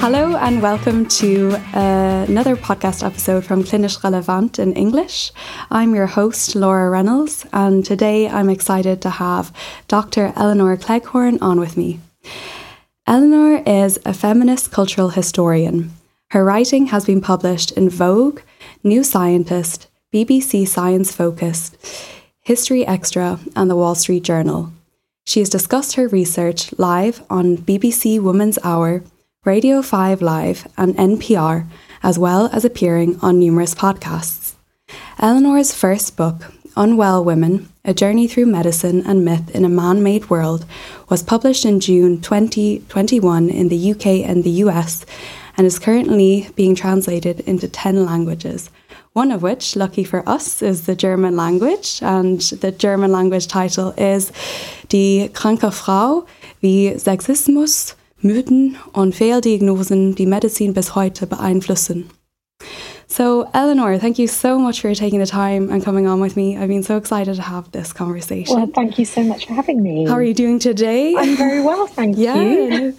Hello and welcome to uh, another podcast episode from Klinisch Relevant in English. I'm your host, Laura Reynolds, and today I'm excited to have Dr. Elinor Cleghorn on with me. Elinor is a feminist cultural historian. Her writing has been published in Vogue, New Scientist, BBC Science Focused, History Extra, and the Wall Street Journal. She has discussed her research live on BBC Woman's Hour Radio 5 Live, and NPR, as well as appearing on numerous podcasts. Elinor's first book, Unwell Women A Journey Through Medicine and Myth in a Man Made World, was published in June 2021 in the UK and the US and is currently being translated into 10 languages. One of which, lucky for us, is the German language, and the German language title is Die kranke Frau wie Sexismus Mythen und Fehldiagnosen, die Medizin bis heute beeinflussen. So, Elinor, thank you so much for taking the time and coming on with me. I've been so excited to have this conversation. Well, thank you so much for having me. How are you doing today? I'm very well, thank yeah. you.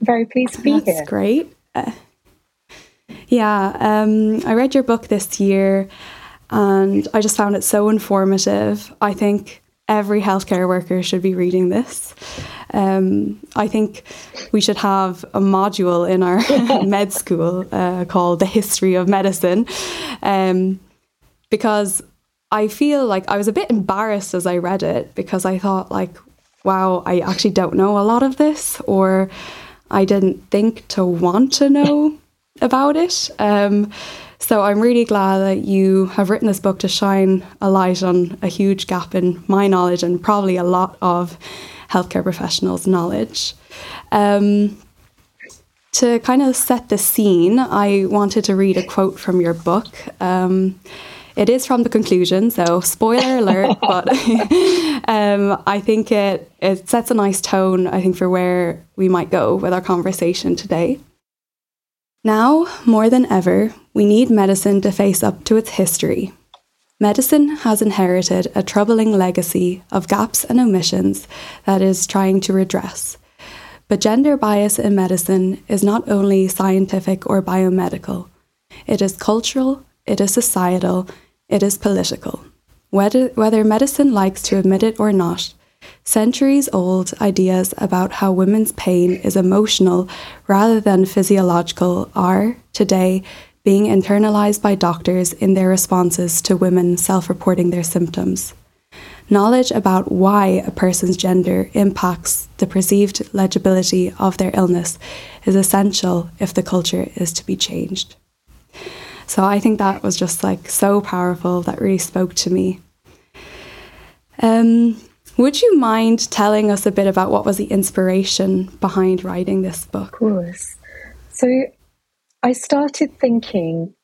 Very pleased to be That's here. That's great. Uh, yeah, um, I read your book this year and I just found it so informative. I think every healthcare worker should be reading this. Um, I think we should have a module in our med school uh, called The History of Medicine um, because I feel like I was a bit embarrassed as I read it because I thought, like, wow, I actually don't know a lot of this, or I didn't think to want to know about it. Um, so I'm really glad that you have written this book to shine a light on a huge gap in my knowledge and probably a lot of healthcare professionals' knowledge. Um, to kind of set the scene, I wanted to read a quote from your book. Um, it is from the conclusion, so spoiler alert, but um, I think it, it sets a nice tone, I think, for where we might go with our conversation today. Now, more than ever, we need medicine to face up to its history. Medicine has inherited a troubling legacy of gaps and omissions that is trying to redress. But gender bias in medicine is not only scientific or biomedical, it is cultural, it is societal, it is political. Whether, whether medicine likes to admit it or not, centuries old ideas about how women's pain is emotional rather than physiological are, today, being internalized by doctors in their responses to women self reporting their symptoms. Knowledge about why a person's gender impacts the perceived legibility of their illness is essential if the culture is to be changed. So I think that was just like so powerful, that really spoke to me. Um, would you mind telling us a bit about what was the inspiration behind writing this book? Of course. So I started thinking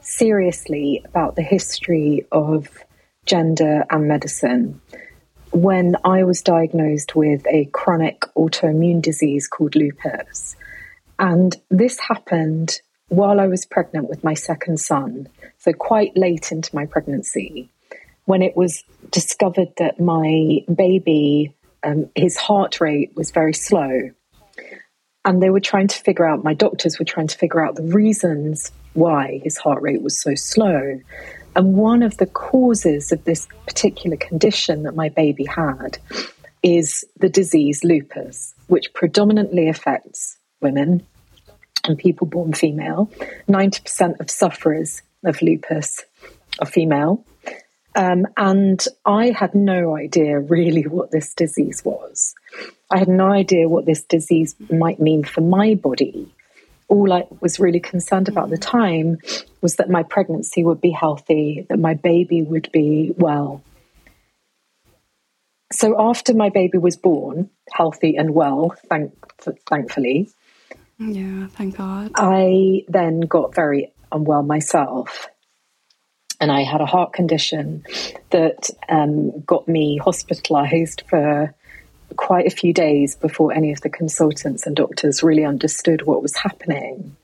seriously about the history of gender and medicine when I was diagnosed with a chronic autoimmune disease called lupus. And this happened while I was pregnant with my second son, so quite late into my pregnancy, when it was discovered that my baby, um, his heart rate was very slow and they were trying to figure out, my doctors were trying to figure out the reasons why his heart rate was so slow. And one of the causes of this particular condition that my baby had is the disease lupus, which predominantly affects women and people born female. 90% of sufferers of lupus are female. Um, and I had no idea really what this disease was. I had no idea what this disease might mean for my body. All I was really concerned about at the time was that my pregnancy would be healthy, that my baby would be well. So after my baby was born, healthy and well, thank, thankfully, Yeah, thank God. I then got very unwell myself. And I had a heart condition that um, got me hospitalized for quite a few days before any of the consultants and doctors really understood what was happening.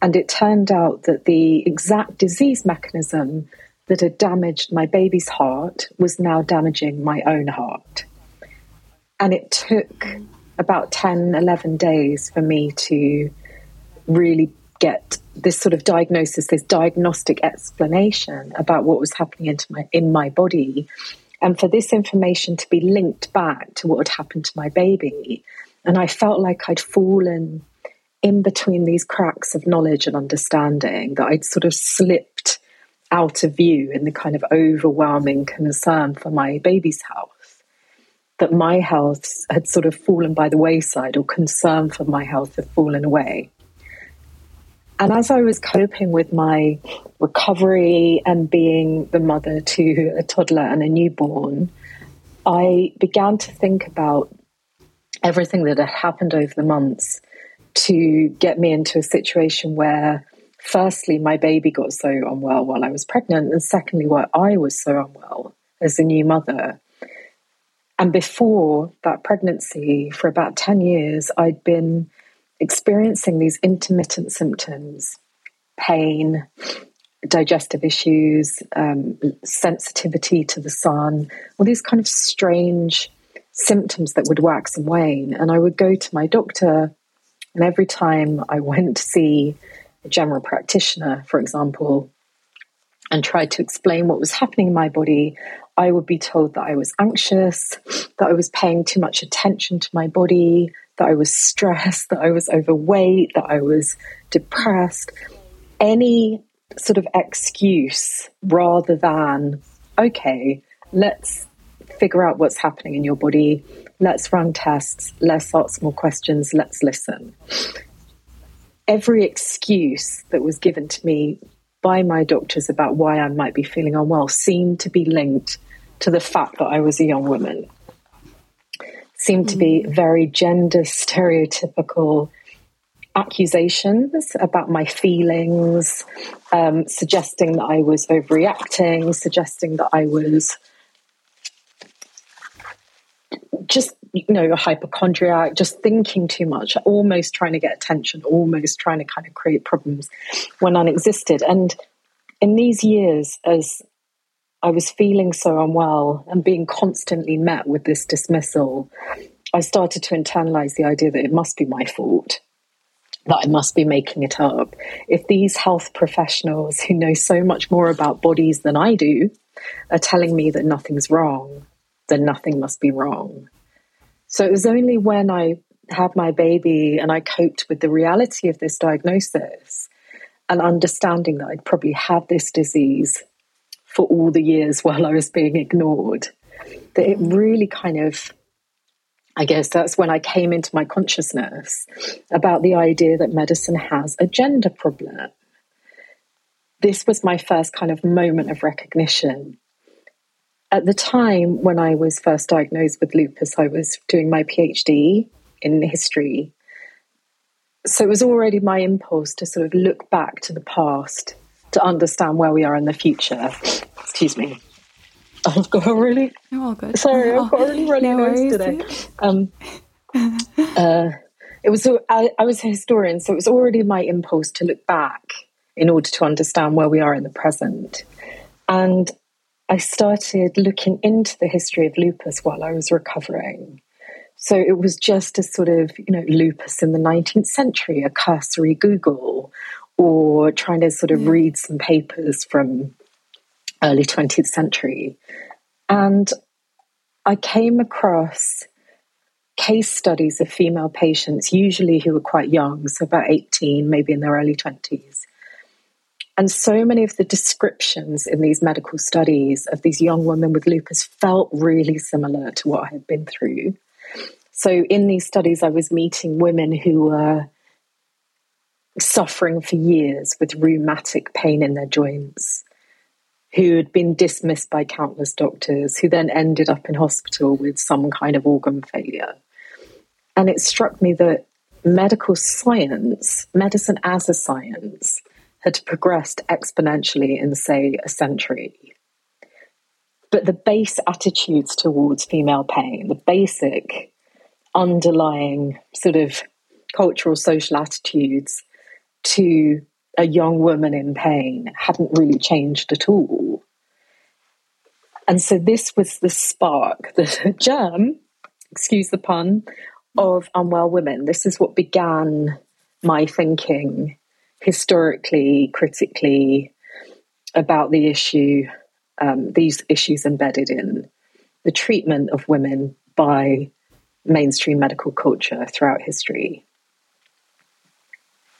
And it turned out that the exact disease mechanism that had damaged my baby's heart was now damaging my own heart. And it took about 10, 11 days for me to really get this sort of diagnosis, this diagnostic explanation about what was happening into my, in my body, and for this information to be linked back to what had happened to my baby. And I felt like I'd fallen in between these cracks of knowledge and understanding, that I'd sort of slipped out of view in the kind of overwhelming concern for my baby's health. That my health had sort of fallen by the wayside, or concern for my health had fallen away. And as I was coping with my recovery and being the mother to a toddler and a newborn, I began to think about everything that had happened over the months to get me into a situation where, firstly, my baby got so unwell while I was pregnant, and secondly, why I was so unwell as a new mother. And before that pregnancy, for about 10 years, I'd been experiencing these intermittent symptoms pain, digestive issues, um, sensitivity to the sun, all these kind of strange symptoms that would wax and wane. And I would go to my doctor, and every time I went to see a general practitioner, for example, and tried to explain what was happening in my body, I would be told that I was anxious, that I was paying too much attention to my body, that I was stressed, that I was overweight, that I was depressed. Any sort of excuse rather than, okay, let's figure out what's happening in your body. Let's run tests. Let's ask more questions. Let's listen. Every excuse that was given to me by my doctors about why I might be feeling unwell seemed to be linked to the fact that I was a young woman seemed to be mm. very gender stereotypical accusations about my feelings, um, suggesting that I was overreacting, suggesting that I was just, you know, a hypochondriac, just thinking too much, almost trying to get attention, almost trying to kind of create problems when none existed. And in these years, as I was feeling so unwell and being constantly met with this dismissal, I started to internalize the idea that it must be my fault, that I must be making it up. If these health professionals who know so much more about bodies than I do are telling me that nothing's wrong, then nothing must be wrong. So it was only when I had my baby and I coped with the reality of this diagnosis and understanding that I'd probably had this disease for all the years while I was being ignored. That it really kind of, I guess that's when I came into my consciousness about the idea that medicine has a gender problem. This was my first kind of moment of recognition. At the time when I was first diagnosed with lupus, I was doing my PhD in history. So it was already my impulse to sort of look back to the past to understand where we are in the future. Excuse me. I've got a really. You're all good. Sorry, I've got a really runny no nose today. Um, uh, it was. I, I was a historian, so it was already my impulse to look back in order to understand where we are in the present. And I started looking into the history of lupus while I was recovering. So it was just a sort of, you know, lupus in the 19th century, a cursory Google, or trying to sort of read some papers from early 20th century. And I came across case studies of female patients, usually who were quite young, so about 18, maybe in their early 20s. And so many of the descriptions in these medical studies of these young women with lupus felt really similar to what I had been through. So, in these studies, I was meeting women who were suffering for years with rheumatic pain in their joints, who had been dismissed by countless doctors, who then ended up in hospital with some kind of organ failure. And it struck me that medical science, medicine as a science, had progressed exponentially in, say, a century. But the base attitudes towards female pain, the basic underlying sort of cultural social attitudes to a young woman in pain hadn't really changed at all. And so this was the spark, the germ, excuse the pun, of unwell women. This is what began my thinking historically, critically about the issue, um, these issues embedded in the treatment of women by mainstream medical culture throughout history.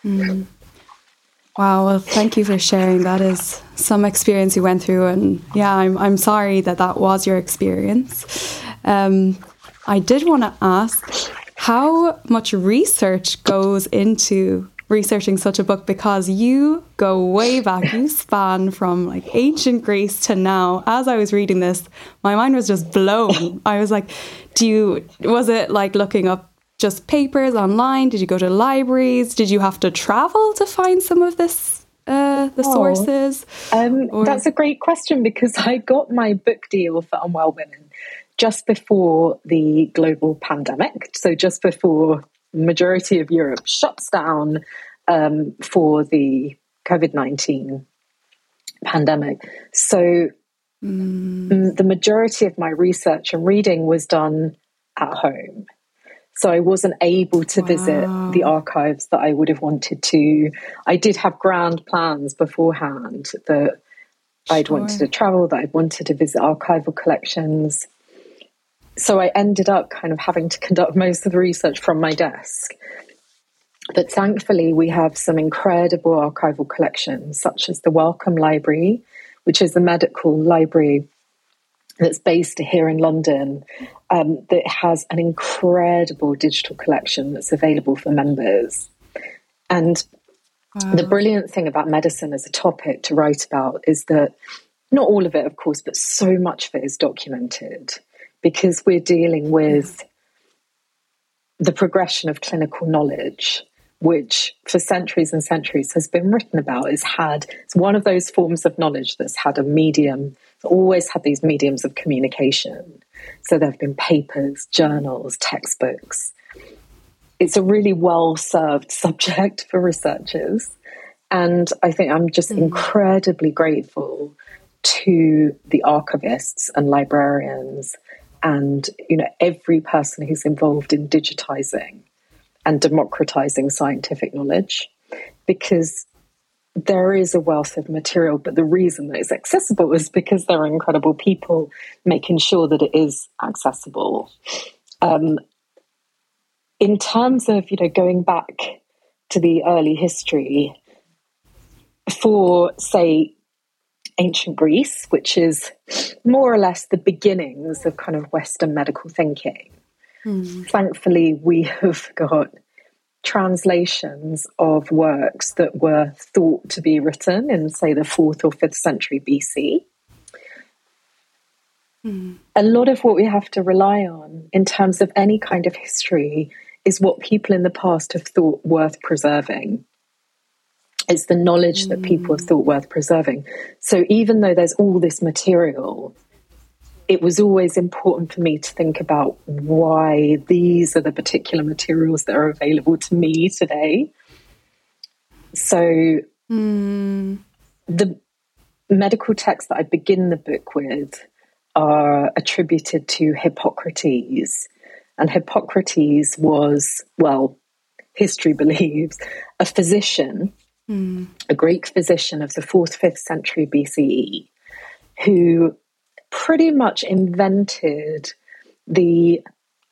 Mm. Wow, well, thank you for sharing. That is some experience you went through, and yeah, I'm I'm sorry that that was your experience. Um, I did want to ask how much research goes into researching such a book because you go way back. You span from like ancient Greece to now. As I was reading this, my mind was just blown. I was like, do you, was it like looking up just papers online? Did you go to libraries? Did you have to travel to find some of this, uh, the oh, sources? Um, that's a great question because I got my book deal for Unwell Women just before the global pandemic. So just before the majority of Europe shuts down um, for the COVID 19 pandemic. So mm. the majority of my research and reading was done at home. So I wasn't able to wow. visit the archives that I would have wanted to. I did have grand plans beforehand that I'd wanted to travel, that I'd wanted to visit archival collections. So I ended up kind of having to conduct most of the research from my desk. But thankfully, we have some incredible archival collections, such as the Wellcome Library, which is the medical library that's based here in London um, that has an incredible digital collection that's available for members. And wow. the brilliant thing about medicine as a topic to write about is that not all of it, of course, but so much of it is documented because we're dealing with the progression of clinical knowledge which for centuries and centuries has been written about is had it's one of those forms of knowledge that's had a medium always had these mediums of communication. So there have been papers, journals, textbooks. It's a really well served subject for researchers. And I think I'm just mm. incredibly grateful to the archivists and librarians and you know every person who's involved in digitizing and democratizing scientific knowledge because there is a wealth of material, but the reason that it's accessible is because there are incredible people making sure that it is accessible. Um, in terms of you know going back to the early history for say ancient Greece, which is more or less the beginnings of kind of Western medical thinking. Mm. Thankfully, we have got translations of works that were thought to be written in, say, the fourth or fifth century BC. Mm. A lot of what we have to rely on in terms of any kind of history is what people in the past have thought worth preserving. It's the knowledge mm. that people have hmm. thought worth preserving. So even though there's all this material, it was always important for me to think about why these are the particular materials that are available to me today. So, mm. the medical texts that I begin the book with are attributed to Hippocrates. And Hippocrates was, well, history believes, a physician, mm. a Greek physician of the fourth, fifth century BCE, who pretty much invented the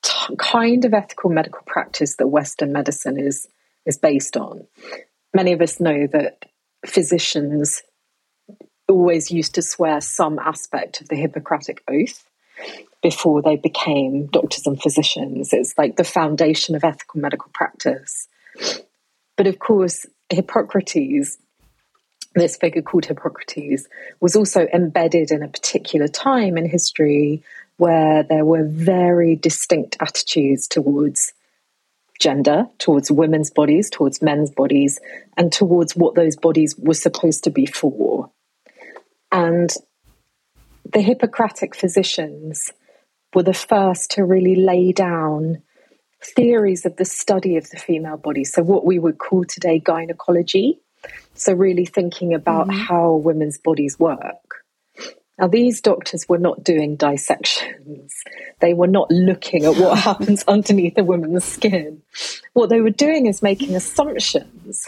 t- kind of ethical medical practice that Western medicine is is based on. Many of us know that physicians always used to swear some aspect of the Hippocratic Oath before they became doctors and physicians. It's like the foundation of ethical medical practice. But of course, Hippocrates this figure called Hippocrates was also embedded in a particular time in history where there were very distinct attitudes towards gender, towards women's bodies, towards men's bodies, and towards what those bodies were supposed to be for. And the Hippocratic physicians were the first to really lay down theories of the study of the female body. So, what we would call today gynecology. So, really thinking about mm-hmm. how women's bodies work. Now, these doctors were not doing dissections. They were not looking at what happens underneath a woman's skin. What they were doing is making assumptions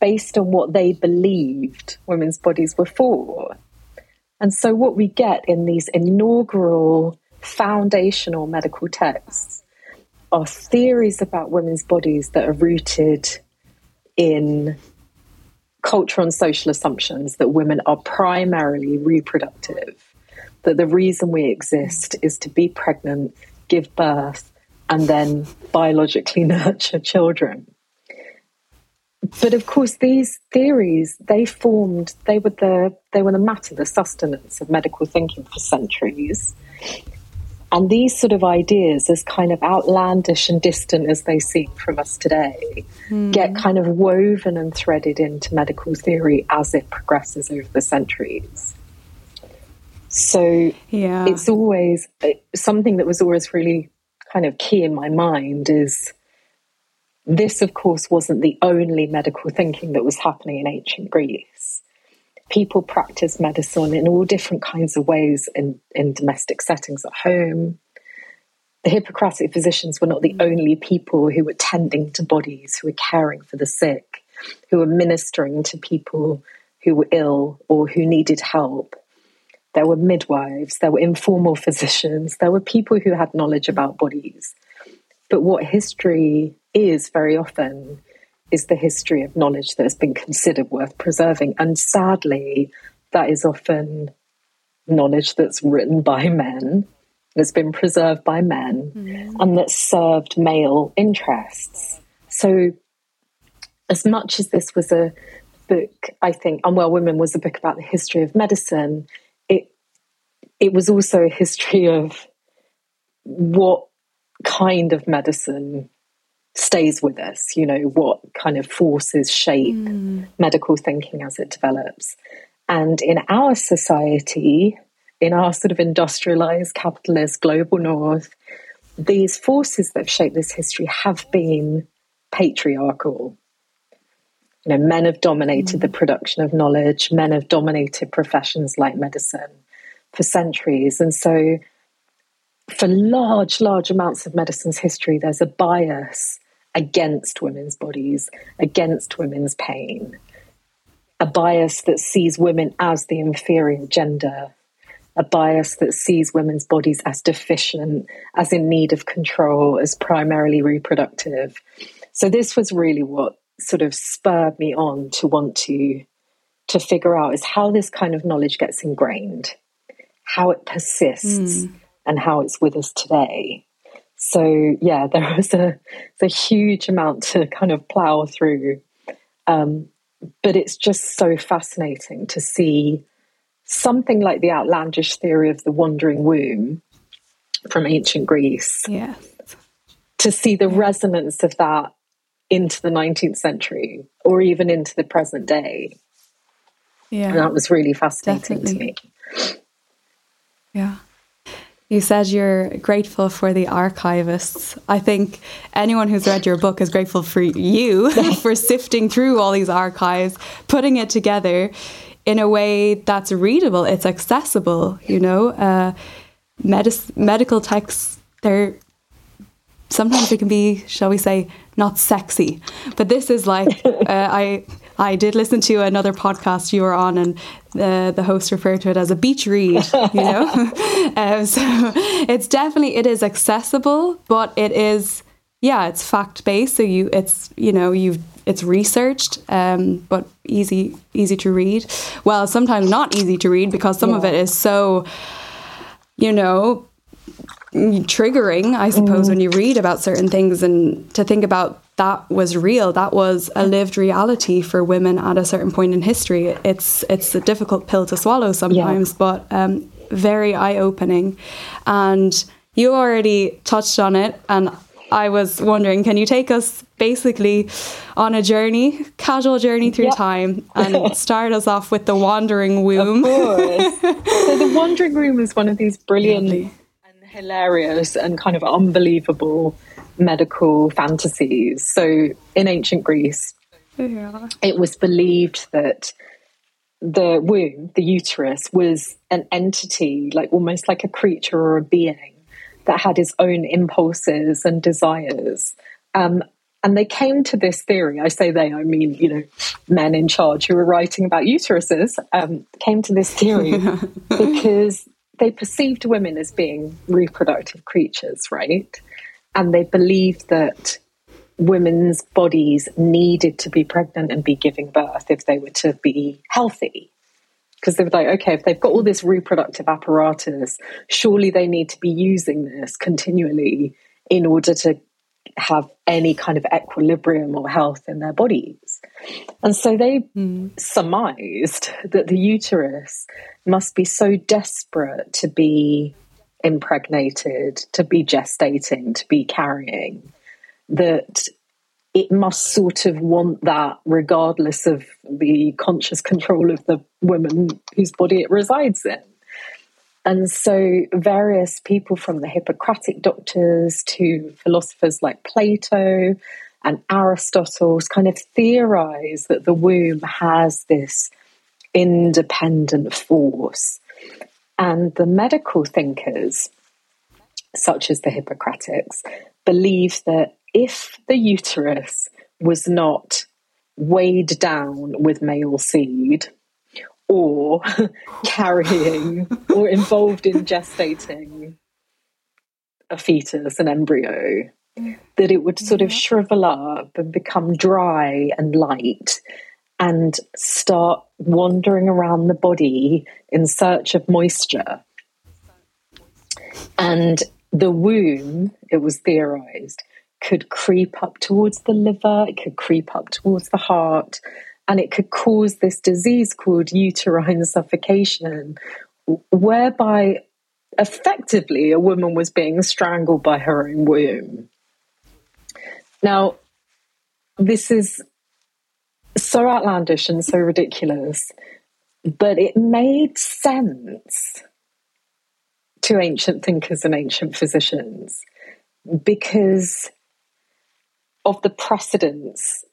based on what they believed women's bodies were for. And so, what we get in these inaugural foundational medical texts are theories about women's bodies that are rooted in cultural and social assumptions that women are primarily reproductive, that the reason we exist is to be pregnant, give birth, and then biologically nurture children. But of course, these theories they formed. They were the they were the matter, the sustenance of medical thinking for centuries. And these sort of ideas, as kind of outlandish and distant as they seem from us today, mm. get kind of woven and threaded into medical theory as it progresses over the centuries. So yeah. it's always something that was always really kind of key in my mind is this, of course, wasn't the only medical thinking that was happening in ancient Greece people practice medicine in all different kinds of ways in, in domestic settings at home. The Hippocratic physicians were not the mm. only people who were tending to bodies, who were caring for the sick, who were ministering to people who were ill or who needed help. There were midwives, there were informal physicians, there were people who had knowledge about bodies. But what history is very often is the history of knowledge that has been considered worth preserving. And sadly, that is often knowledge that's written by men, that's been preserved by men, mm. and that served male interests. So, as much as this was a book, I think Unwell Women was a book about the history of medicine, it it was also a history of what kind of medicine stays with us, you know, what kind of forces shape mm. medical thinking as it develops. And in our society, in our sort of industrialized, capitalist, global north, these forces that have shaped this history have been patriarchal. You know, men have dominated mm. the production of knowledge, men have dominated professions like medicine for centuries. And so, for large, large amounts of medicine's history, there's a bias against women's bodies, against women's pain, a bias that sees women as the inferior gender, a bias that sees women's bodies as deficient, as in need of control, as primarily reproductive. So this was really what sort of spurred me on to want to to figure out is how this kind of knowledge gets ingrained, how it persists, mm. and how it's with us today. So yeah, there was a, a huge amount to kind of plow through. Um, but it's just so fascinating to see something like the outlandish theory of the wandering womb from ancient Greece. Yes. To see the resonance of that into the 19th century or even into the present day. Yeah. And that was really fascinating Definitely. to me. Yeah. You said you're grateful for the archivists. I think anyone who's read your book is grateful for you for sifting through all these archives, putting it together in a way that's readable, it's accessible, you know. Uh, medical texts, they're sometimes they can be, shall we say, not sexy. But this is like, uh, I I did listen to another podcast you were on, and uh, the host referred to it as a beach read. You know, um, so it's definitely it is accessible, but it is yeah, it's fact based. So you, it's you know, you've it's researched, um, but easy easy to read. Well, sometimes not easy to read because some yeah. of it is so, you know, triggering, I suppose, mm. when you read about certain things and to think about that was real. That was a lived reality for women at a certain point in history. It's it's a difficult pill to swallow sometimes, yeah. but um, very eye opening. And you already touched on it, and I was wondering, can you take us basically on a journey, casual journey through yep. time, and start us off with the Wandering Womb? Of course. so the Wandering Womb is one of these brilliant Lovely. and hilarious and kind of unbelievable medical fantasies. So in ancient Greece, yeah. it was believed that the womb, the uterus, was an entity, like almost like a creature or a being that had its own impulses and desires. Um, and they came to this theory. I say they, I mean, you know, men in charge who were writing about uteruses um, came to this theory because they perceived women as being reproductive creatures, right? And they believed that women's bodies needed to be pregnant and be giving birth if they were to be healthy. Because they were like, okay, if they've got all this reproductive apparatus, surely they need to be using this continually in order to have any kind of equilibrium or health in their bodies. And so they mm. surmised that the uterus must be so desperate to be impregnated, to be gestating, to be carrying, that it must sort of want that regardless of the conscious control of the woman whose body it resides in. And so, various people from the Hippocratic doctors to philosophers like Plato and Aristotle kind of theorize that the womb has this independent force. And the medical thinkers, such as the Hippocratics, believe that if the uterus was not weighed down with male seed or carrying or involved in gestating a fetus, an embryo, that it would sort of mm-hmm. shrivel up and become dry and light and start wandering around the body in search of moisture. And the womb, it was theorized, could creep up towards the liver, it could creep up towards the heart, and it could cause this disease called uterine suffocation, whereby effectively a woman was being strangled by her own womb. Now, this is so outlandish and so ridiculous, but it made sense to ancient thinkers and ancient physicians because of the precedence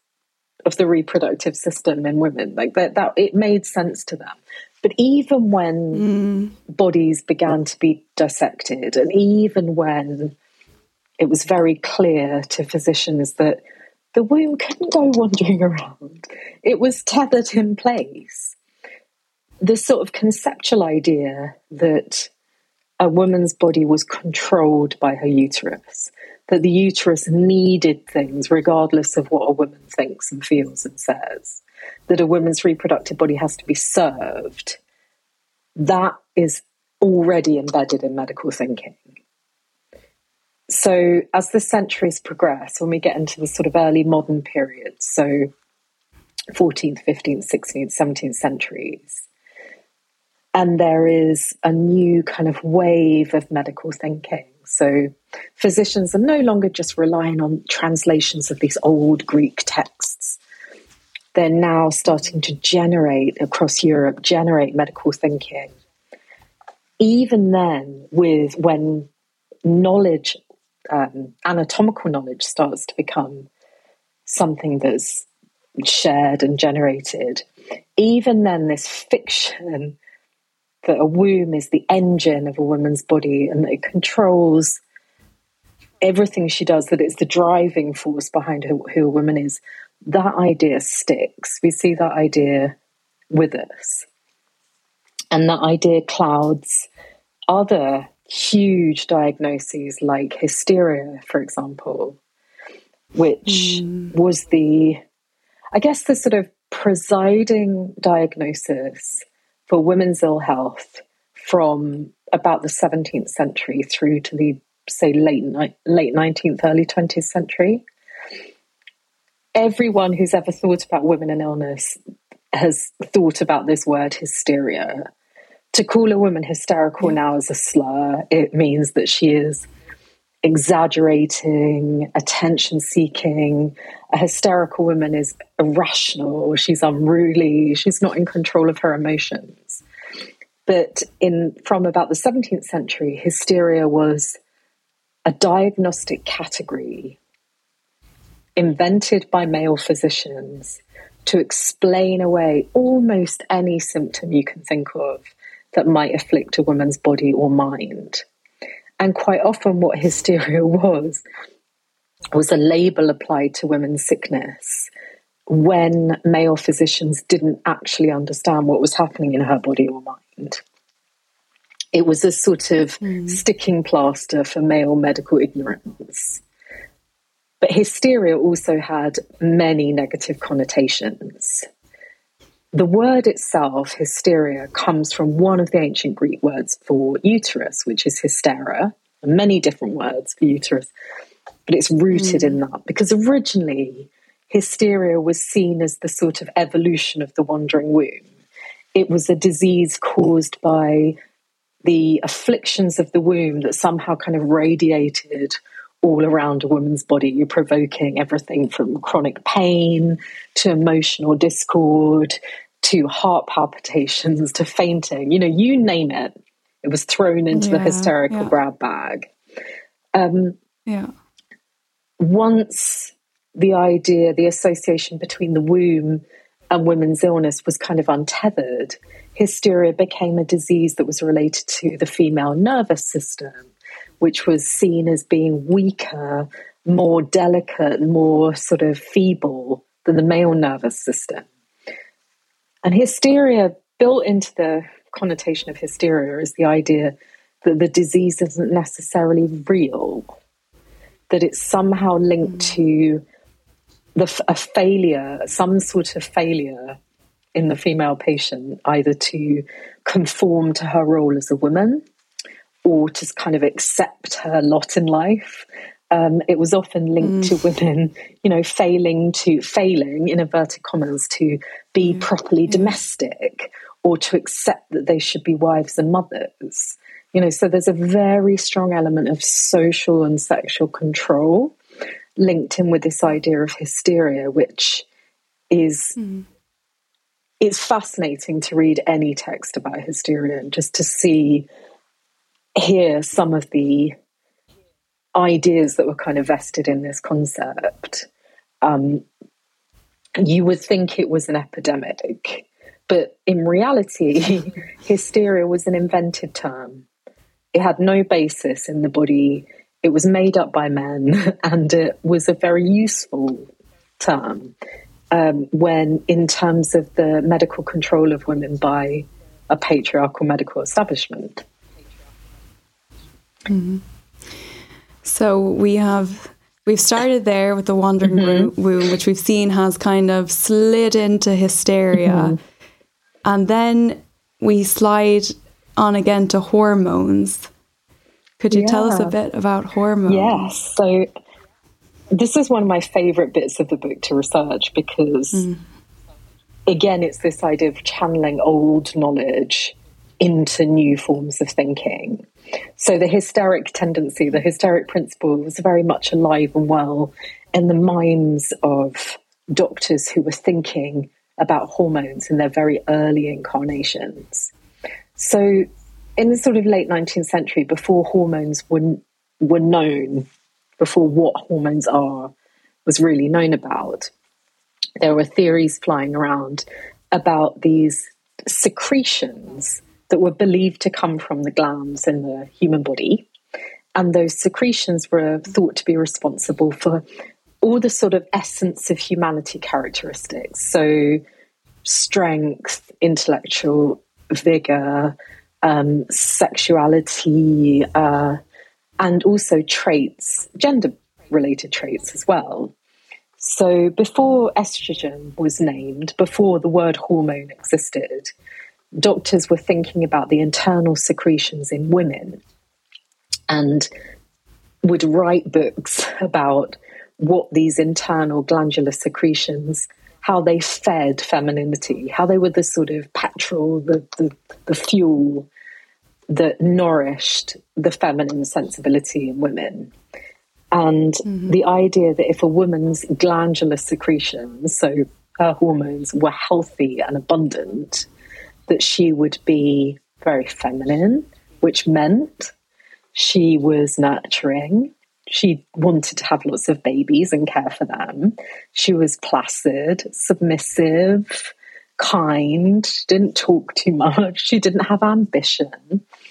of the reproductive system in women like that that it made sense to them but even when mm. bodies began to be dissected and even when it was very clear to physicians that the womb couldn't go wandering around it was tethered in place this sort of conceptual idea that a woman's body was controlled by her uterus that the uterus needed things regardless of what a woman thinks and feels and says, that a woman's reproductive body has to be served, that is already embedded in medical thinking. So, as the centuries progress, when we get into the sort of early modern period, so 14th, 15th, 16th, 17th centuries, and there is a new kind of wave of medical thinking so physicians are no longer just relying on translations of these old Greek texts. They're now starting to generate across Europe, generate medical thinking. Even then, with when knowledge, um, anatomical knowledge, starts to become something that's shared and generated, even then, this fiction that a womb is the engine of a woman's body and that it controls everything she does, that it's the driving force behind who, who a woman is, that idea sticks. We see that idea with us. And that idea clouds other huge diagnoses like hysteria, for example, which mm. was the, I guess, the sort of presiding diagnosis for women's ill health from about the 17th century through to the say late late 19th early 20th century everyone who's ever thought about women and illness has thought about this word hysteria to call a woman hysterical now is a slur. It means that she is exaggerating, attention seeking. A hysterical woman is irrational, she's unruly, she's not in control of her emotions. But in from about the 17th century, hysteria was a diagnostic category invented by male physicians to explain away almost any symptom you can think of that might afflict a woman's body or mind. And quite often, what hysteria was was a label applied to women's sickness when male physicians didn't actually understand what was happening in her body or mind. It was a sort of mm. sticking plaster for male medical ignorance. But hysteria also had many negative connotations. The word itself, hysteria, comes from one of the ancient Greek words for uterus, which is hystera, many different words for uterus, but it's rooted mm. in that because originally hysteria was seen as the sort of evolution of the wandering womb. It was a disease caused by the afflictions of the womb that somehow kind of radiated all around a woman's body, provoking everything from chronic pain to emotional discord to heart palpitations to fainting, you know, you name it, it was thrown into yeah, the hysterical yeah. grab bag. Um, yeah. Once the idea, the association between the womb and women's illness was kind of untethered, hysteria became a disease that was related to the female nervous system, which was seen as being weaker, more delicate, more sort of feeble than the male nervous system. And hysteria, built into the connotation of hysteria, is the idea that the disease isn't necessarily real, that it's somehow linked mm. to the, a failure, some sort of failure in the female patient, either to conform to her role as a woman or to kind of accept her lot in life um, it was often linked mm. to women, you know, failing to failing in inverted commas to be mm. properly domestic or to accept that they should be wives and mothers. You know, so there's a very strong element of social and sexual control linked in with this idea of hysteria, which is mm. it's fascinating to read any text about hysteria and just to see here some of the ideas that were kind of vested in this concept, um, you would think it was an epidemic. But in reality, hysteria was an invented term. It had no basis in the body. It was made up by men, and it was a very useful term um, when, in terms of the medical control of women by a patriarchal medical establishment. Mm-hmm. So we have we've started there with the wandering mm-hmm. womb, which we've seen has kind of slid into hysteria, mm-hmm. and then we slide on again to hormones. Could you yeah. tell us a bit about hormones? Yes. So this is one of my favorite bits of the book to research because. Mm. Again, it's this idea of channeling old knowledge into new forms of thinking. So the hysteric tendency, the hysteric principle was very much alive and well in the minds of doctors who were thinking about hormones in their very early incarnations. So in the sort of late 19th century, before hormones were, were known, before what hormones are was really known about, there were theories flying around about these secretions that were believed to come from the glands in the human body. And those secretions were thought to be responsible for all the sort of essence of humanity characteristics. So, strength, intellectual vigor, um, sexuality, uh, and also traits, gender related traits as well. So, before estrogen was named, before the word hormone existed, doctors were thinking about the internal secretions in women and would write books about what these internal glandular secretions how they fed femininity how they were the sort of petrol the, the, the fuel that nourished the feminine sensibility in women And mm-hmm. the idea that if a woman's glandular secretions, so her hormones, were healthy and abundant, that she would be very feminine, which meant she was nurturing. She wanted to have lots of babies and care for them. She was placid, submissive, kind, didn't talk too much. She didn't have ambition.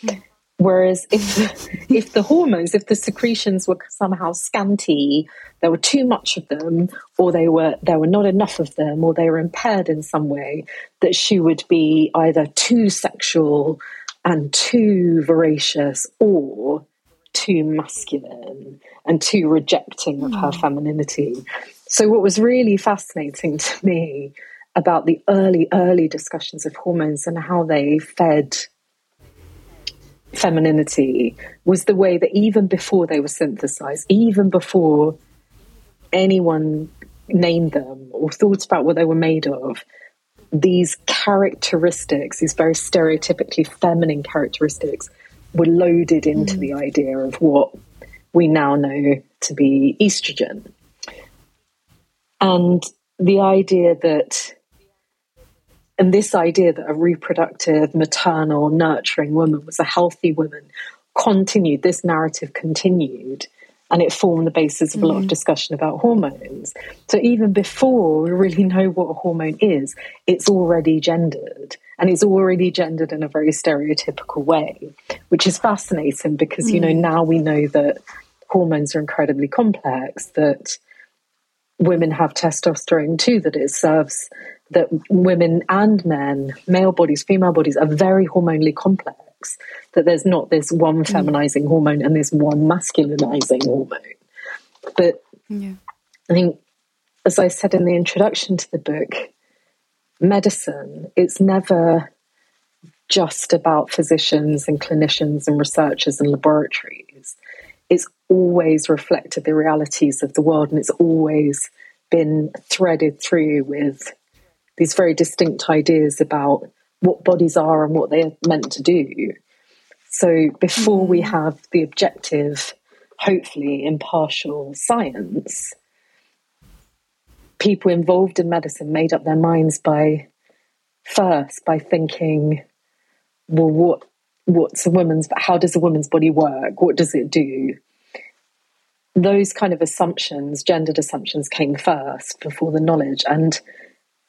Mm. Whereas if if the hormones, if the secretions were somehow scanty, there were too much of them, or they were there were not enough of them, or they were impaired in some way, that she would be either too sexual and too voracious, or too masculine and too rejecting of her hmm. femininity. So what was really fascinating to me about the early, early discussions of hormones and how they fed femininity was the way that even before they were synthesized, even before anyone named them or thought about what they were made of, these characteristics, these very stereotypically feminine characteristics, were loaded into mm. the idea of what we now know to be estrogen. And the idea that and this idea that a reproductive, maternal, nurturing woman was a healthy woman continued, this narrative continued, and it formed the basis of a lot of mm. discussion about hormones. So even before we really know what a hormone is, it's already gendered. And it's already gendered in a very stereotypical way, which is fascinating because, you know, mm. now we know that hormones are incredibly complex, that women have testosterone too, that it serves that women and men, male bodies, female bodies, are very hormonally complex. That there's not this one mm. feminizing mm. hormone and this one masculinizing hormone. But yeah. I think, as I said in the introduction to the book, medicine, it's never just about physicians and clinicians and researchers and laboratories. It's always reflected the realities of the world and it's always been threaded through with these very distinct ideas about what bodies are and what they're meant to do. So before mm. we have the objective, hopefully impartial science, people involved in medicine made up their minds by first by thinking, well, what what's a woman's how does a woman's body work? What does it do? Those kind of assumptions, gendered assumptions, came first before the knowledge. And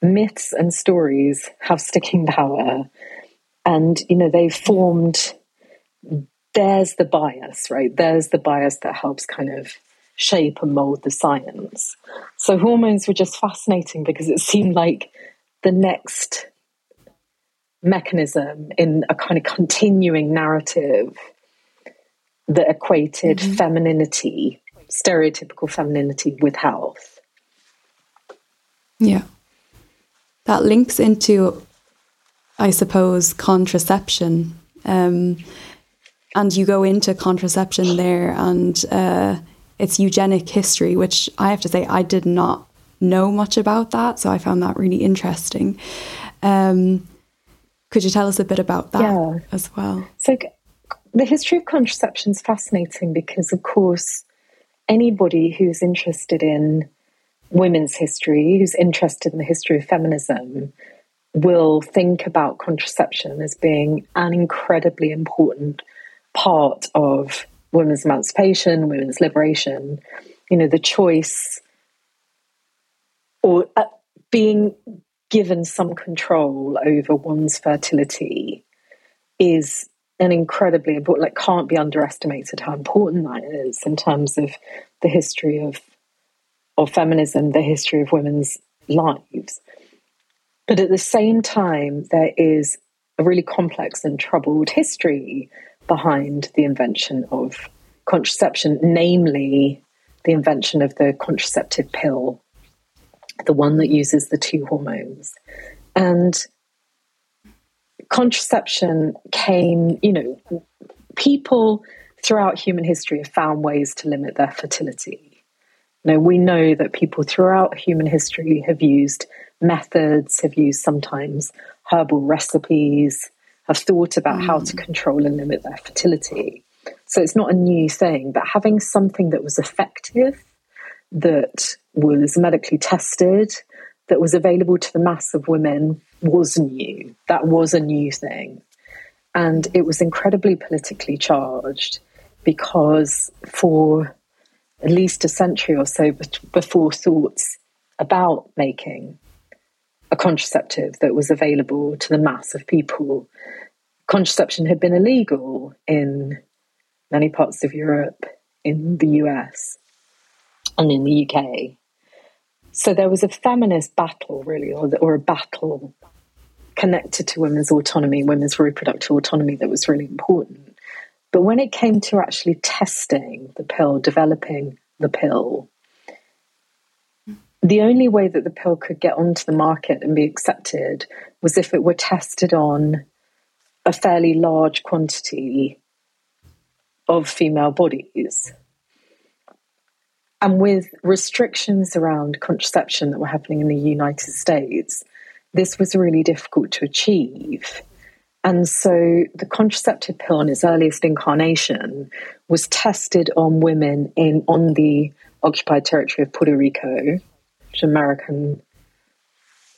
myths and stories have sticking power. And you know they've formed there's the bias right? There's the bias that helps kind of shape and mold the science. So hormones were just fascinating because it seemed like the next mechanism in a kind of continuing narrative that equated mm-hmm. femininity stereotypical femininity with health. Yeah that links into, I suppose, contraception. Um, and you go into contraception there and uh, its eugenic history, which I have to say I did not know much about that. So I found that really interesting. Um, could you tell us a bit about that yeah. as well? So, the history of contraception is fascinating because, of course, anybody who's interested in women's history, who's interested in the history of feminism, will think about contraception as being an incredibly important part of women's emancipation, women's liberation. You know, the choice or uh, being given some control over one's fertility is an incredibly important, like, can't be underestimated how important that is in terms of the history of of feminism, the history of women's lives. But at the same time, there is a really complex and troubled history behind the invention of contraception, namely the invention of the contraceptive pill, the one that uses the two hormones. And contraception came, you know, people throughout human history have found ways to limit their fertility. Now, we know that people throughout human history have used methods, have used sometimes herbal recipes, have thought about mm. how to mm. control and limit their fertility. So it's not a new thing, but having something that was effective, that was medically tested, that was available to the mass of women was new. That was a new thing. And it was incredibly politically charged because for at least a century or so before thoughts about making a contraceptive that was available to the mass of people, contraception had been illegal in many parts of Europe, in the US, and in the UK. So there was a feminist battle, really, or, or a battle connected to women's autonomy, women's reproductive autonomy that was really important. But when it came to actually testing the pill, developing the pill, the only way that the pill could get onto the market and be accepted was if it were tested on a fairly large quantity of female bodies. And with restrictions around contraception that were happening in the United States, this was really difficult to achieve. And so the contraceptive pill in its earliest incarnation was tested on women in on the occupied territory of Puerto Rico, which is American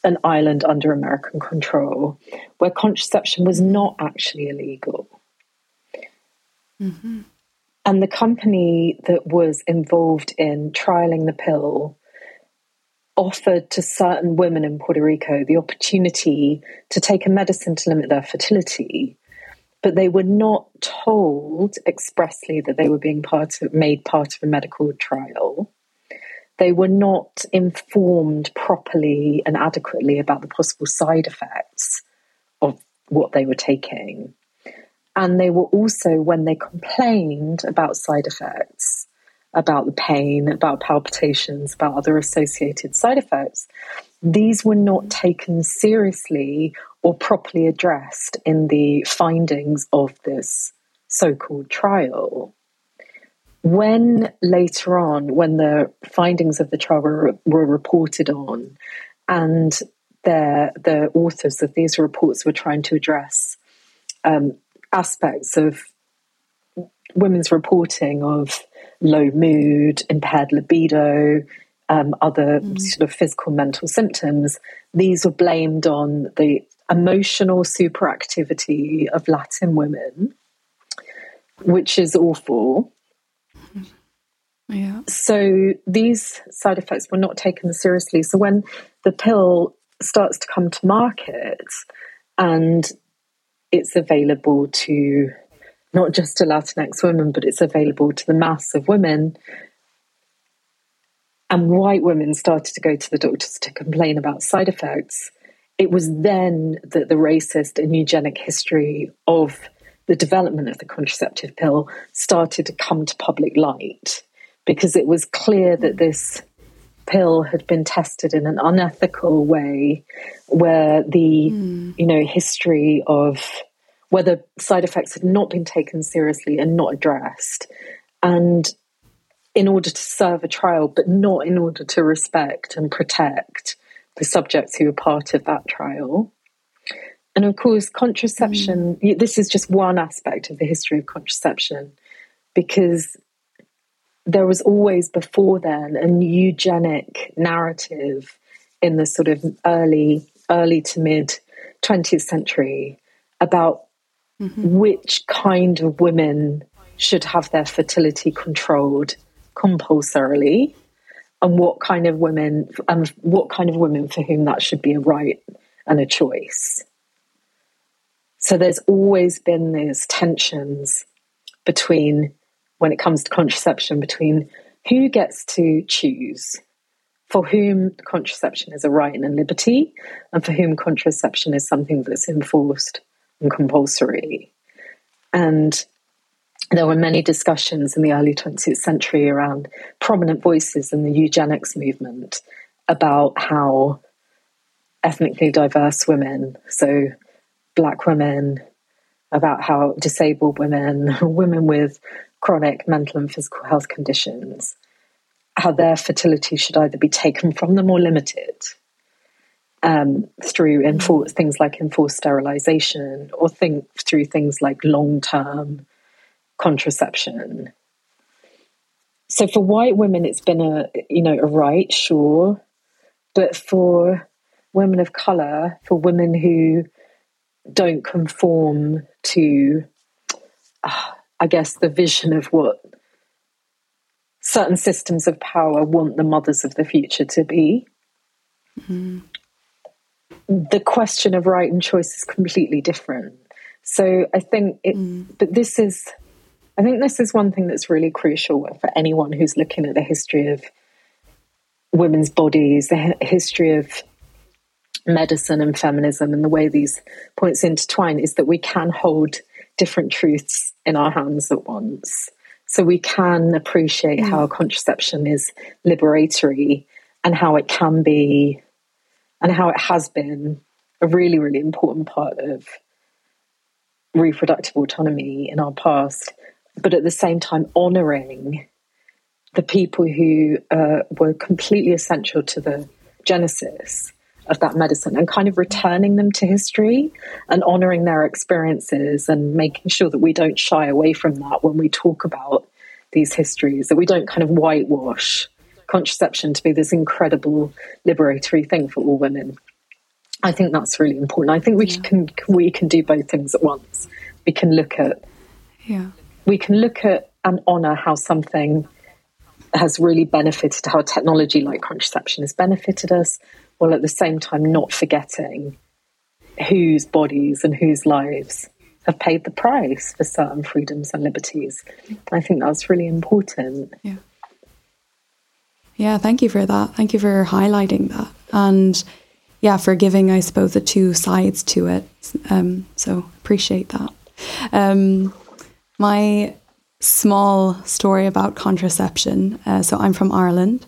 an island under American control, where contraception was not actually illegal. Mm-hmm. And the company that was involved in trialing the pill offered to certain women in Puerto Rico the opportunity to take a medicine to limit their fertility, but they were not told expressly that they were being part of, made part of a medical trial. They were not informed properly and adequately about the possible side effects of what they were taking. And they were also, when they complained about side effects, about the pain, about palpitations, about other associated side effects, these were not taken seriously or properly addressed in the findings of this so called trial. When later on, when the findings of the trial were, were reported on, and the, the authors of these reports were trying to address um, aspects of women's reporting of low mood, impaired libido, um, other mm. sort of physical mental symptoms, these were blamed on the emotional superactivity of Latin women, which is awful. Yeah. So these side effects were not taken seriously. So when the pill starts to come to market and it's available to not just to Latinx women, but it's available to the mass of women. And white women started to go to the doctors to complain about side effects. It was then that the racist and eugenic history of the development of the contraceptive pill started to come to public light because it was clear that this pill had been tested in an unethical way where the mm. you know history of whether side effects had not been taken seriously and not addressed and in order to serve a trial but not in order to respect and protect the subjects who were part of that trial and of course contraception mm. this is just one aspect of the history of contraception because there was always before then a eugenic narrative in the sort of early early to mid 20th century about mm-hmm. which kind of women should have their fertility controlled compulsorily and what kind of women and what kind of women for whom that should be a right and a choice so there's always been these tensions between when it comes to contraception between who gets to choose for whom contraception is a right and a liberty, and for whom contraception is something that's enforced and compulsory. And there were many discussions in the early 20th century around prominent voices in the eugenics movement about how ethnically diverse women, so black women, about how disabled women, women with chronic mental and physical health conditions, how their fertility should either be taken from them or limited um, through enforced, things like enforced sterilization or think through things like long term contraception. So for white women, it's been a you know a right, sure, but for women of color, for women who don't conform to, uh, I guess, the vision of what certain systems of power want the mothers of the future to be. Mm-hmm. The question of right and choice is completely different. So I think it, mm. but this is, I think this is one thing that's really crucial for anyone who's looking at the history of women's bodies, the history of medicine and feminism, and the way these points intertwine is that we can hold different truths in our hands at once. So we can appreciate mm. how contraception is liberatory and how it can be, and how it has been a really, really important part of reproductive autonomy in our past, but at the same time, honoring the people who uh, were completely essential to the genesis of that medicine and kind of returning them to history and honoring their experiences and making sure that we don't shy away from that when we talk about these histories, that we don't kind of whitewash contraception to be this incredible liberatory thing for all women. I think that's really important. I think we yeah. can we can do both things at once. We can look at yeah. We can look at and honor how something has really benefited how technology like contraception has benefited us, while at the same time not forgetting whose bodies and whose lives have paid the price for certain freedoms and liberties. I think that's really important. Yeah. Yeah, thank you for that. Thank you for highlighting that. And yeah, for giving, I suppose, the two sides to it. Um, so appreciate that. Um, my small story about contraception. Uh, so I'm from Ireland.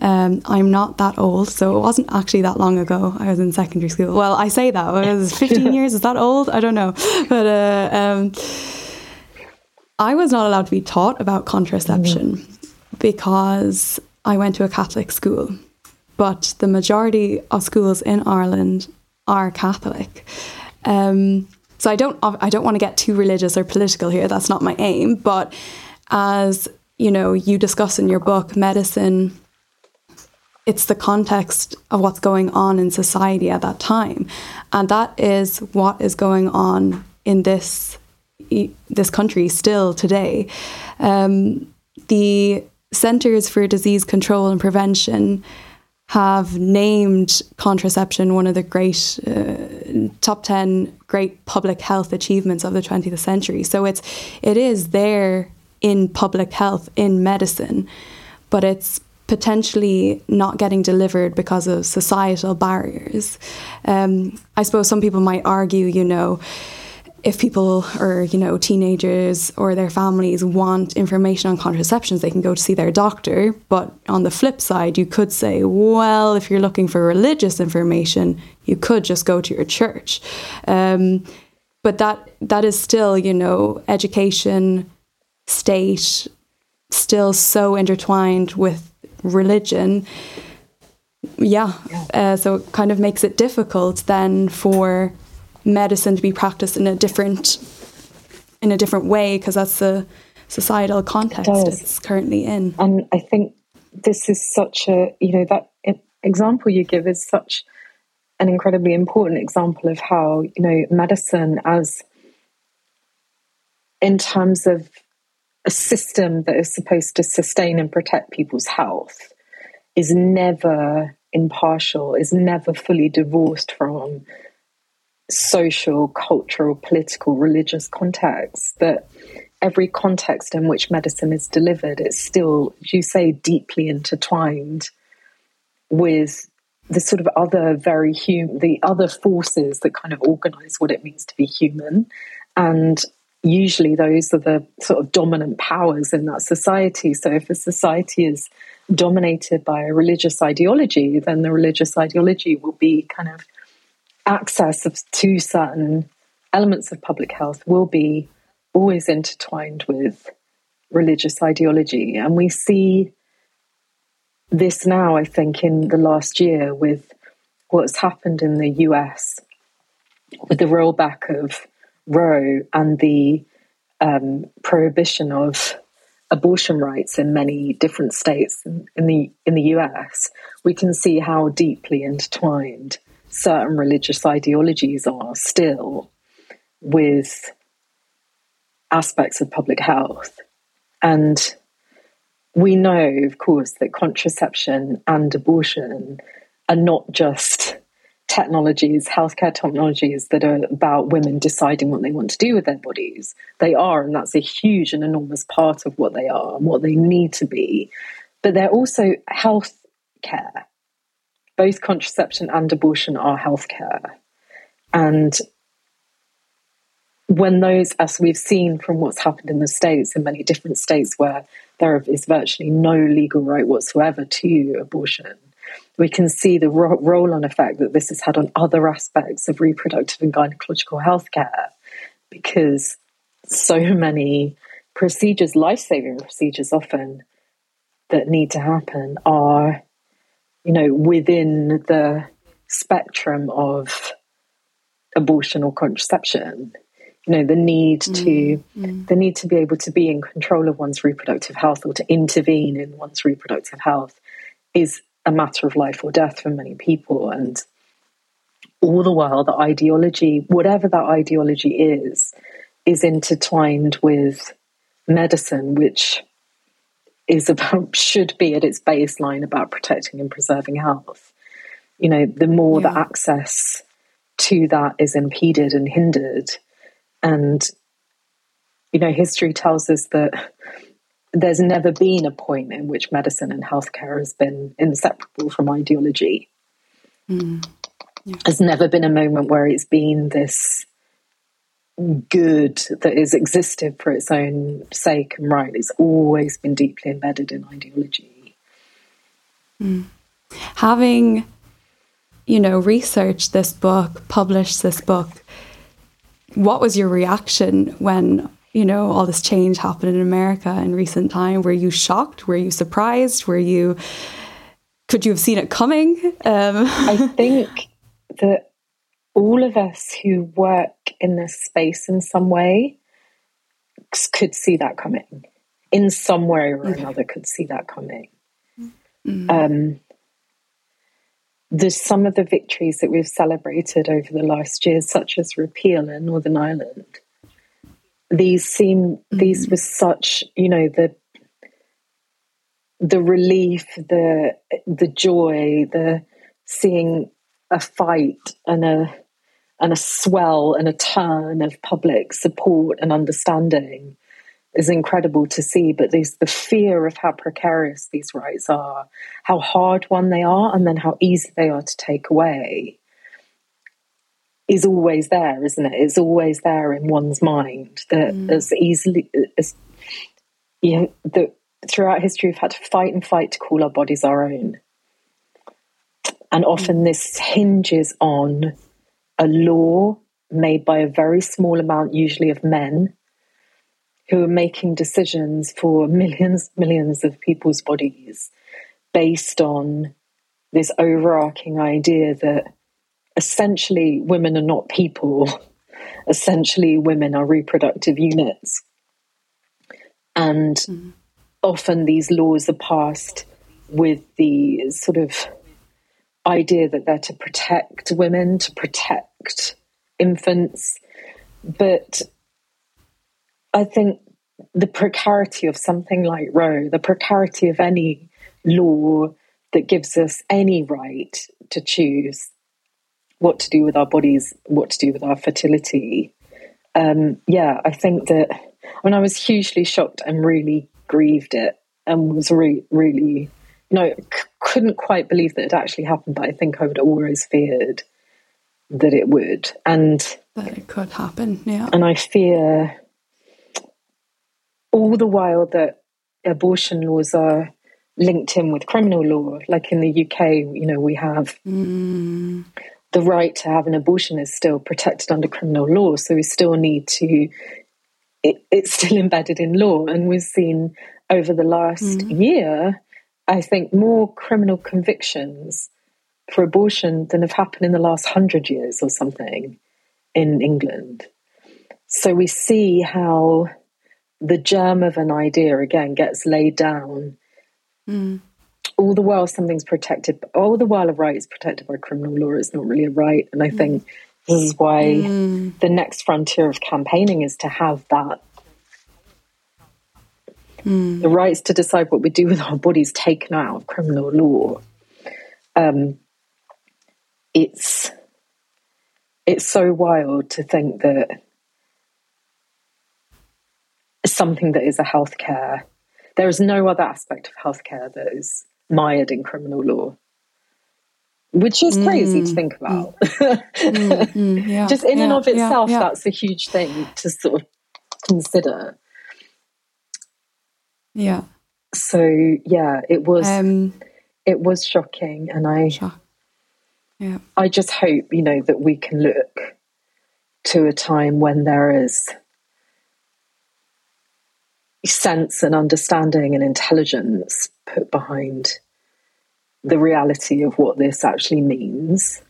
Um, I'm not that old, so it wasn't actually that long ago. I was in secondary school. Well, I say that I was 15 years. Is that old? I don't know, but uh, um, I was not allowed to be taught about contraception mm. because I went to a Catholic school. But the majority of schools in Ireland are Catholic. Um, so I don't I don't want to get too religious or political here. That's not my aim. But as you know, you discuss in your book, medicine. It's the context of what's going on in society at that time, and that is what is going on in this this country still today. Um, the Centers for Disease Control and Prevention have named contraception one of the great uh, top 10 great public health achievements of the 20th century. So it's it is there in public health in medicine but it's potentially not getting delivered because of societal barriers. Um, i suppose some people might argue you know if people or you know teenagers or their families want information on contraceptions they can go to see their doctor. But on the flip side you could say well if you're looking for religious information you could just go to your church. Um, but that that is still you know education state still so intertwined with religion. Yeah. Uh, so it kind of makes it difficult then for medicine to be practiced in a different in a different way because that's the societal context it it's currently in. And I think this is such a you know that example you give is such an incredibly important example of how you know medicine as in terms of a system that is supposed to sustain and protect people's health is never impartial is never fully divorced from social, cultural, political, religious context, that every context in which medicine is delivered is still, you say, deeply intertwined with the sort of other very human, the other forces that kind of organize what it means to be human. And usually those are the sort of dominant powers in that society. So if a society is dominated by a religious ideology, then the religious ideology will be kind of access to certain elements of public health will be always intertwined with religious ideology. And we see this now, I think, in the last year with what's happened in the US with the rollback of Roe and the um, prohibition of abortion rights in many different states in, in the in the US, we can see how deeply intertwined certain religious ideologies are still with aspects of public health. And we know, of course, that contraception and abortion are not just technologies, healthcare technologies that are about women deciding what they want to do with their bodies. They are, and that's a huge and enormous part of what they are and what they need to be. But they're also health care. Both contraception and abortion are healthcare. And when those, as we've seen from what's happened in the States, in many different states where there is virtually no legal right whatsoever to abortion, we can see the ro- roll on effect that this has had on other aspects of reproductive and gynecological healthcare because so many procedures, life saving procedures, often that need to happen are, you know, within the spectrum of abortion or contraception. You know, the need mm, to mm. the need to be able to be in control of one's reproductive health or to intervene in one's reproductive health is a matter of life or death for many people. And all the while, the ideology, whatever that ideology is, is intertwined with medicine, which is about, should be at its baseline about protecting and preserving health. You know, the more yeah. the access to that is impeded and hindered. And, you know, history tells us that there's never been a point in which medicine and healthcare has been inseparable from ideology. Mm. Yeah. There's never been a moment where it's been this good that is existed for its own sake and right. It's always been deeply embedded in ideology. Mm. Having, you know, researched this book, published this book, what was your reaction when you know, all this change happened in America in recent time? Were you shocked? Were you surprised? Were you, could you have seen it coming? Um. I think that all of us who work in this space in some way could see that coming. In some way or another, could see that coming. Mm. Um, there's some of the victories that we've celebrated over the last years, such as repeal in Northern Ireland, these seem mm-hmm. these were such you know the the relief the the joy the seeing a fight and a and a swell and a turn of public support and understanding is incredible to see but there's the fear of how precarious these rights are how hard won they are and then how easy they are to take away is always there, isn't it? It's always there in one's mind that mm. as easily as you know, that throughout history we've had to fight and fight to call our bodies our own. And often mm. this hinges on a law made by a very small amount, usually of men, who are making decisions for millions, millions of people's bodies based on this overarching idea that essentially women are not people. essentially, women are reproductive units. And mm. often these laws are passed with the sort of idea that they're to protect women, to protect infants. But I think the precarity of something like Roe, the precarity of any law that gives us any right to choose what to do with our bodies, what to do with our fertility. Um, yeah, I think that when I was hugely shocked and really grieved it and was really, really, know, c- couldn't quite believe that it actually happened, but I think I would always feared that it would. And that it could happen, yeah. And I fear all the while that abortion laws are linked in with criminal law. Like in the UK, you know, we have mm the right to have an abortion is still protected under criminal law. So we still need to, it, it's still embedded in law. And we've seen over the last mm. year, I think, more criminal convictions for abortion than have happened in the last hundred years or something in England. So we see how the germ of an idea again gets laid down. Mm. All the while, something's protected. All the while, a right is protected by criminal law. It's not really a right, and I Mm. think this is why the next frontier of campaigning is to have that Mm. the rights to decide what we do with our bodies taken out of criminal law. Um, it's it's so wild to think that something that is a healthcare, there is no other aspect of healthcare that is mired in criminal law, which is crazy to think about. Mm, yeah, Just in and of itself, yeah. that's a huge thing to sort of consider. Yeah. So yeah, it was Um, it was shocking, and I shock. Yeah. I just hope, you know, that we can look to a time when there is sense and understanding and intelligence put behind the reality of what this actually means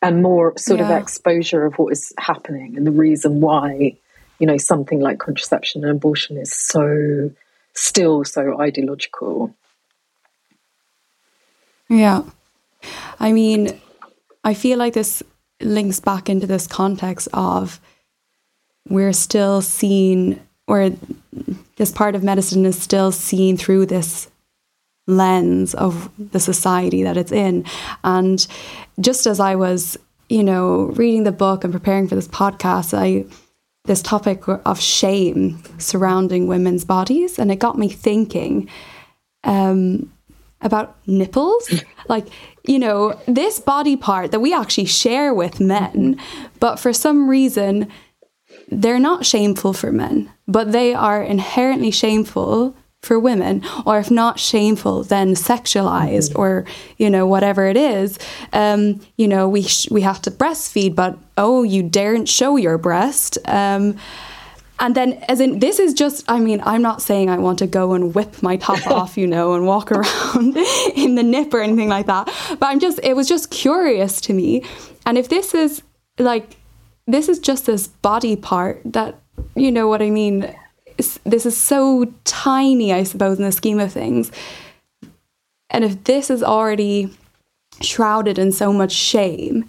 and more sort of exposure of what is happening and the reason why, you know, something like contraception and abortion is so still so ideological. Yeah. I mean, I feel like this links back into this context of we're still seen, or this part of medicine is still seen through this lens of the society that it's in. And just as I was, you know, reading the book and preparing for this podcast, I this topic of shame surrounding women's bodies, and it got me thinking um, about nipples. like, you know, this body part that we actually share with men, but for some reason, they're not shameful for men, but they are inherently shameful for women, or if not shameful, then sexualized, or you know whatever it is. Um, you know, we sh- we have to breastfeed, but oh, you daren't show your breast. Um, and then, as in, this is just, I mean, I'm not saying I want to go and whip my top off, you know, and walk around in the nip or anything like that. But I'm just, it was just curious to me. And if this is like, this is just this body part that, you know what I mean? This is so tiny, I suppose, in the scheme of things. And if this is already shrouded in so much shame,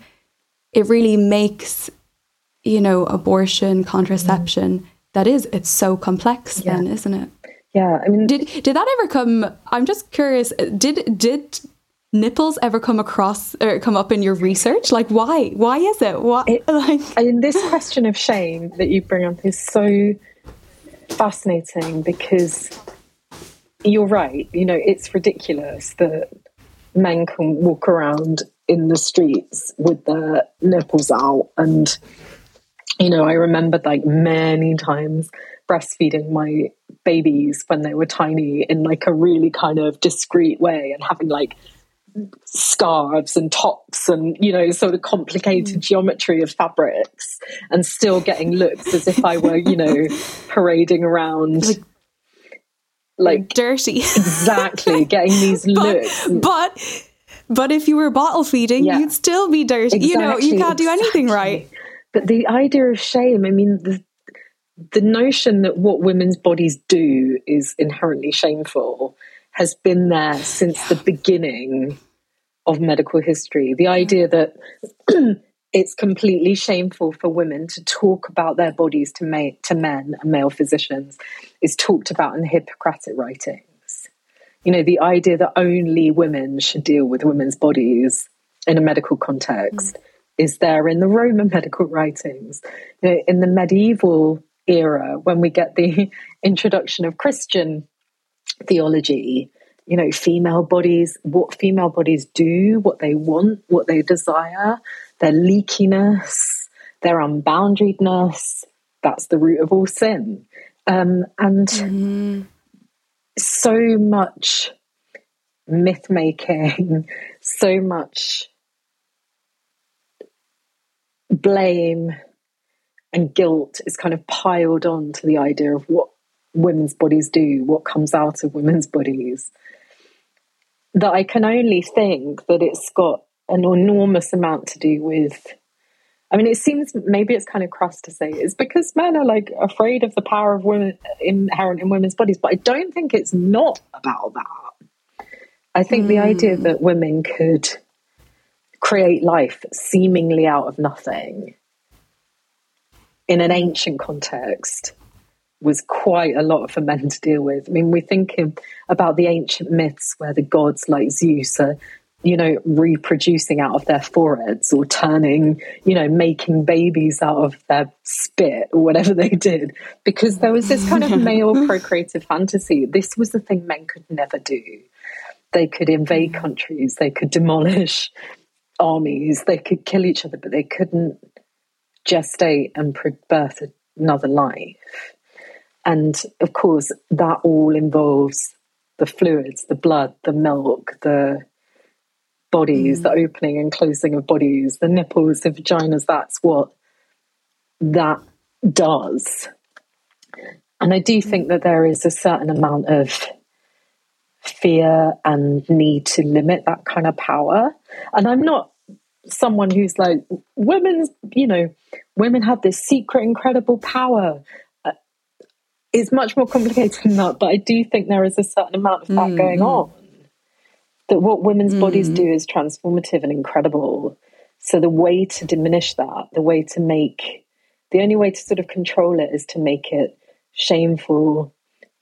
it really makes you know, abortion, contraception, mm-hmm. that is, it's so complex then, isn't it? Yeah, I mean, Did did that ever come? I'm just curious. Did did nipples ever come across or come up in your research? Like, why? Why is it? What? like, I mean, this question of shame that you bring up is so fascinating because you're right. You know, it's ridiculous that men can walk around in the streets with their nipples out. And, you know, I remember like many times breastfeeding my babies when they were tiny in like a really kind of discreet way and having like scarves and tops and you know sort of complicated mm. geometry of fabrics and still getting looks as if I were you know parading around Like- like dirty. exactly getting these but looks but but if you were bottle feeding, Yeah. you'd still be dirty. you know, you can't do anything right. But the idea of shame, I mean, the, the notion that what women's bodies do is inherently shameful has been there since the beginning of medical history. The idea that it's completely shameful for women to talk about their bodies to, ma- to men and male physicians is talked about in the Hippocratic writings. You know, the idea that only women should deal with women's bodies in a medical context mm. is there in the Roman medical writings. You know, in the medieval era, when we get the introduction of Christian theology, you know, female bodies, what female bodies do, what they want, what they desire, their leakiness, their unboundedness, that's the root of all sin. Um, and so much myth making, so much blame and guilt is kind of piled on to the idea of what women's bodies do, what comes out of women's bodies, that I can only think that it's got an enormous amount to do with I mean, it seems maybe it's kind of crass to say it's because men are like afraid of the power of women inherent in women's bodies, but I don't think it's not about that. I think mm. the idea hmm. that women could create life seemingly out of nothing in an ancient context was quite a lot for men to deal with. I mean, we're thinking about the ancient myths where the gods like Zeus are, you know, reproducing out of their foreheads or turning, you know, making babies out of their spit or whatever they did, because there was this kind of male procreative fantasy. This was the thing men could never do. They could invade countries, they could demolish armies, they could kill each other, but they couldn't gestate and birth another life. And of course, that all involves the fluids, the blood, the milk, the bodies, mm. the opening and closing of bodies, the nipples, the vaginas. That's what that does. And I do think that there is a certain amount of fear and need to limit that kind of power. And I'm not someone who's like, women's, you know, women have this secret, incredible power it's much more complicated than that, but I do think there is a certain amount of that mm. going on. That what women's mm. bodies do is transformative and incredible. So the way to diminish that, the way to make, the only way to sort of control it is to make it shameful,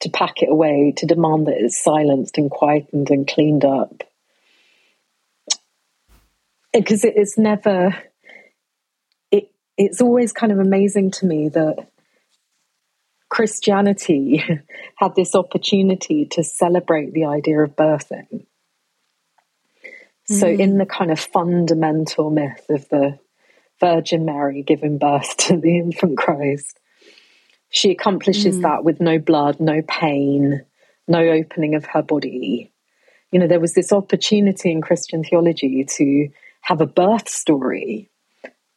to pack it away, to demand that it's silenced and quietened and cleaned up. Because it is never, it, it's always kind of amazing to me that Christianity had this opportunity to celebrate the idea of birthing. So, mm. in the kind of fundamental myth of the Virgin Mary giving birth to the infant Christ, she accomplishes mm. that with no blood, no pain, no opening of her body. You know, there was this opportunity in Christian theology to have a birth story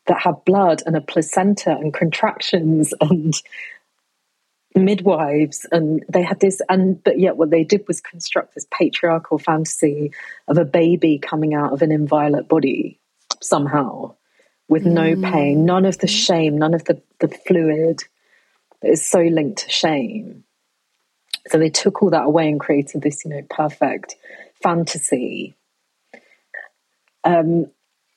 that had blood and a placenta and contractions and midwives and they had this and but yet what they did was construct this patriarchal fantasy of a baby coming out of an inviolate body somehow with mm. no pain none of the shame none of the, the fluid that is so linked to shame so they took all that away and created this you know perfect fantasy um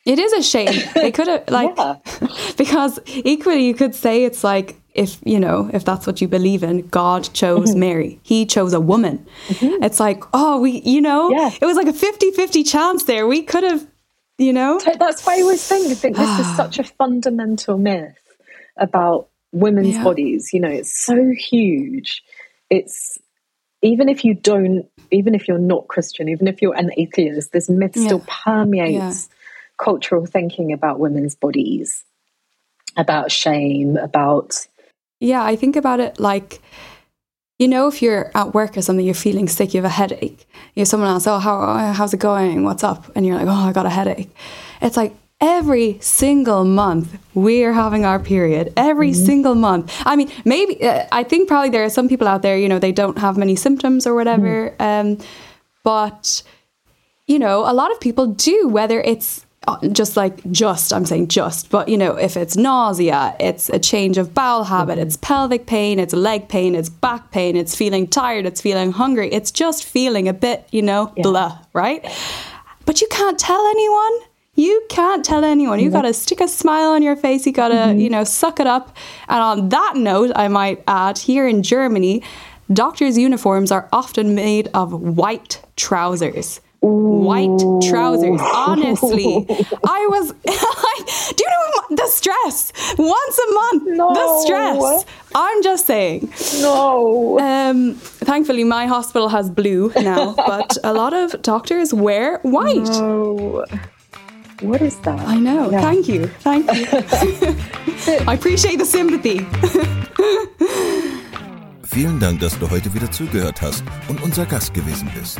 it is a shame. They could have like yeah. because equally you could say it's like if you know if that's what you believe in god chose mm-hmm. mary he chose a woman mm-hmm. it's like oh we you know yeah. it was like a 50-50 chance there we could have you know that's why i was saying i think this is such a fundamental myth about women's yeah. bodies you know it's so huge it's even if you don't even if you're not christian even if you're an atheist this myth yeah. still permeates cultural thinking about women's bodies about shame about yeah, I think about it like, you know, if you're at work or something, you're feeling sick, you have a headache. You have someone else, oh, how, how's it going? What's up? And you're like, oh, I got a headache. It's like every single month we're having our period. Every mm-hmm. single month. I mean, maybe, uh, I think probably there are some people out there, you know, they don't have many symptoms or whatever. Mm-hmm. Um, but, you know, a lot of people do, whether it's uh, just like just i'm saying just but you know if it's nausea it's a change of bowel habit mm-hmm. it's pelvic pain it's leg pain it's back pain it's feeling tired it's feeling hungry it's just feeling a bit you know yeah. blah right but you can't tell anyone you can't tell anyone you mm-hmm. got to stick a smile on your face you got to mm-hmm. you know suck it up and on that note i might add here in germany doctors uniforms are often made of white trousers white trousers. Honestly, I was like, do you know the stress? Once a month, no. the stress. I'm just saying. No. Um, thankfully, my hospital has blue now, but a lot of doctors wear white. No. What is that? I know. Yeah. Thank you. Thank you. I appreciate the sympathy. Vielen Dank, dass du heute wieder zugehört hast und unser Gast gewesen bist.